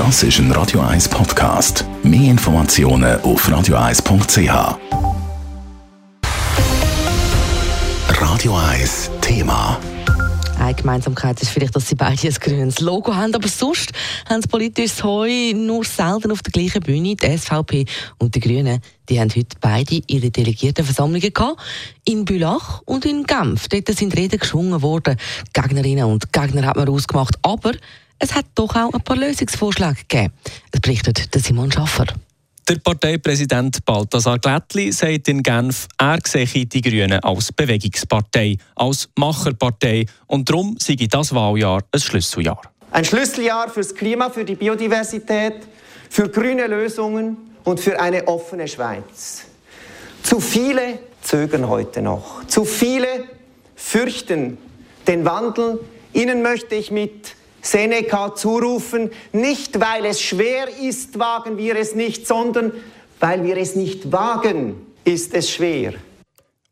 Das ist ein Radio 1 Podcast. Mehr Informationen auf radio1.ch. Radio 1 Thema. Eine Gemeinsamkeit ist vielleicht, dass sie beide ein grünes Logo haben, aber sonst haben sie politisches Heu nur selten auf der gleichen Bühne. Die SVP und die Grünen die haben heute beide ihre Delegiertenversammlungen gehabt. In Bülach und in Genf. Dort sind Reden geschwungen worden. Gegnerinnen und Gegner hat man ausgemacht. Aber es hat doch auch ein paar Lösungsvorschläge gegeben. Es berichtet Simon Schaffer. Der Parteipräsident Balthasar Glättli sagt in Genf, er sehe die Grünen als Bewegungspartei, als Macherpartei und darum sei das Wahljahr ein Schlüsseljahr. Ein Schlüsseljahr fürs Klima, für die Biodiversität, für grüne Lösungen und für eine offene Schweiz. Zu viele zögern heute noch. Zu viele fürchten den Wandel. Ihnen möchte ich mit Seneca zurufen, nicht weil es schwer ist, wagen wir es nicht, sondern weil wir es nicht wagen, ist es schwer.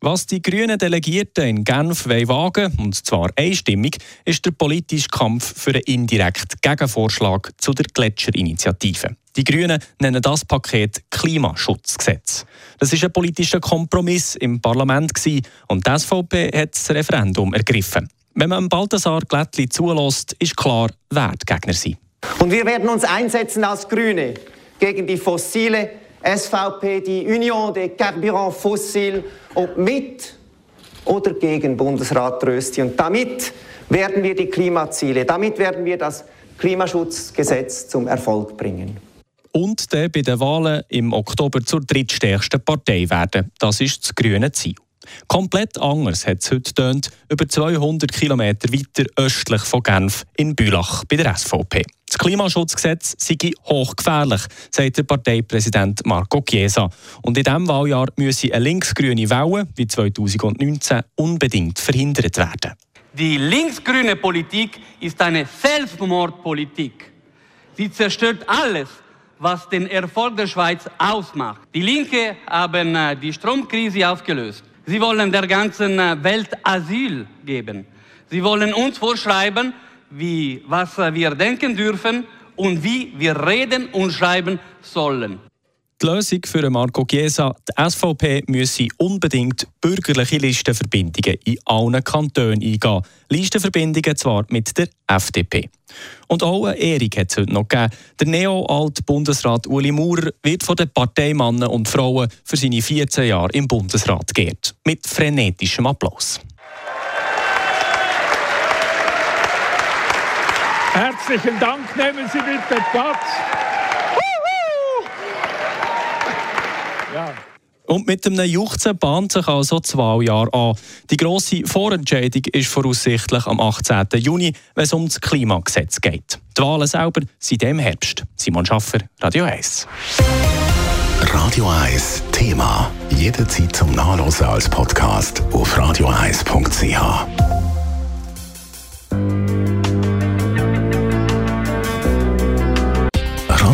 Was die grünen Delegierten in Genf wagen und zwar einstimmig, ist der politische Kampf für einen indirekten Gegenvorschlag zu der Gletscherinitiative. Die Grünen nennen das Paket Klimaschutzgesetz. Das ist ein politischer Kompromiss im Parlament und die SVP hat das Referendum ergriffen. Wenn man Balthasar Glättli zulässt, ist klar, wer die Gegner sind. Und wir werden uns einsetzen als Grüne gegen die fossile SVP, die Union des Carburants Fossiles, ob mit oder gegen Bundesrat Rösti. Und damit werden wir die Klimaziele, damit werden wir das Klimaschutzgesetz zum Erfolg bringen. Und der bei den Wahlen im Oktober zur drittstärksten Partei werden. Das ist das grüne Ziel. Komplett anders hat es heute tönt, über 200 Kilometer weiter östlich von Genf in Bülach bei der SVP. Das Klimaschutzgesetz sei hochgefährlich, sagt der Parteipräsident Marco Chiesa. Und in diesem Wahljahr müsse eine linksgrüne Welle wie 2019 unbedingt verhindert werden. Die linksgrüne Politik ist eine Selbstmordpolitik. Sie zerstört alles, was den Erfolg der Schweiz ausmacht. Die Linke haben äh, die Stromkrise aufgelöst. Sie wollen der ganzen äh, Welt Asyl geben. Sie wollen uns vorschreiben, wie, was äh, wir denken dürfen und wie wir reden und schreiben sollen. Die Lösung für Marco Chiesa, die SVP müsse unbedingt bürgerliche Listenverbindungen in allen Kantonen eingehen. Listenverbindungen zwar mit der FDP. Und auch eine Ehrung hat es heute noch gegeben. Der Neo-Alt-Bundesrat Uli Maurer wird von den Parteimannen und Frauen für seine 14 Jahre im Bundesrat geehrt. Mit frenetischem Applaus. Herzlichen Dank, nehmen Sie bitte Platz. Ja. Und mit einem Juchzen bahnt sich also das Wahljahr an. Die grosse Vorentscheidung ist voraussichtlich am 18. Juni, wenn es um das Klimagesetz geht. Die Wahlen selber sind im Herbst. Simon Schaffer, Radio 1. Radio 1 Thema. Jederzeit zum Nachlesen als Podcast auf radio1.ch.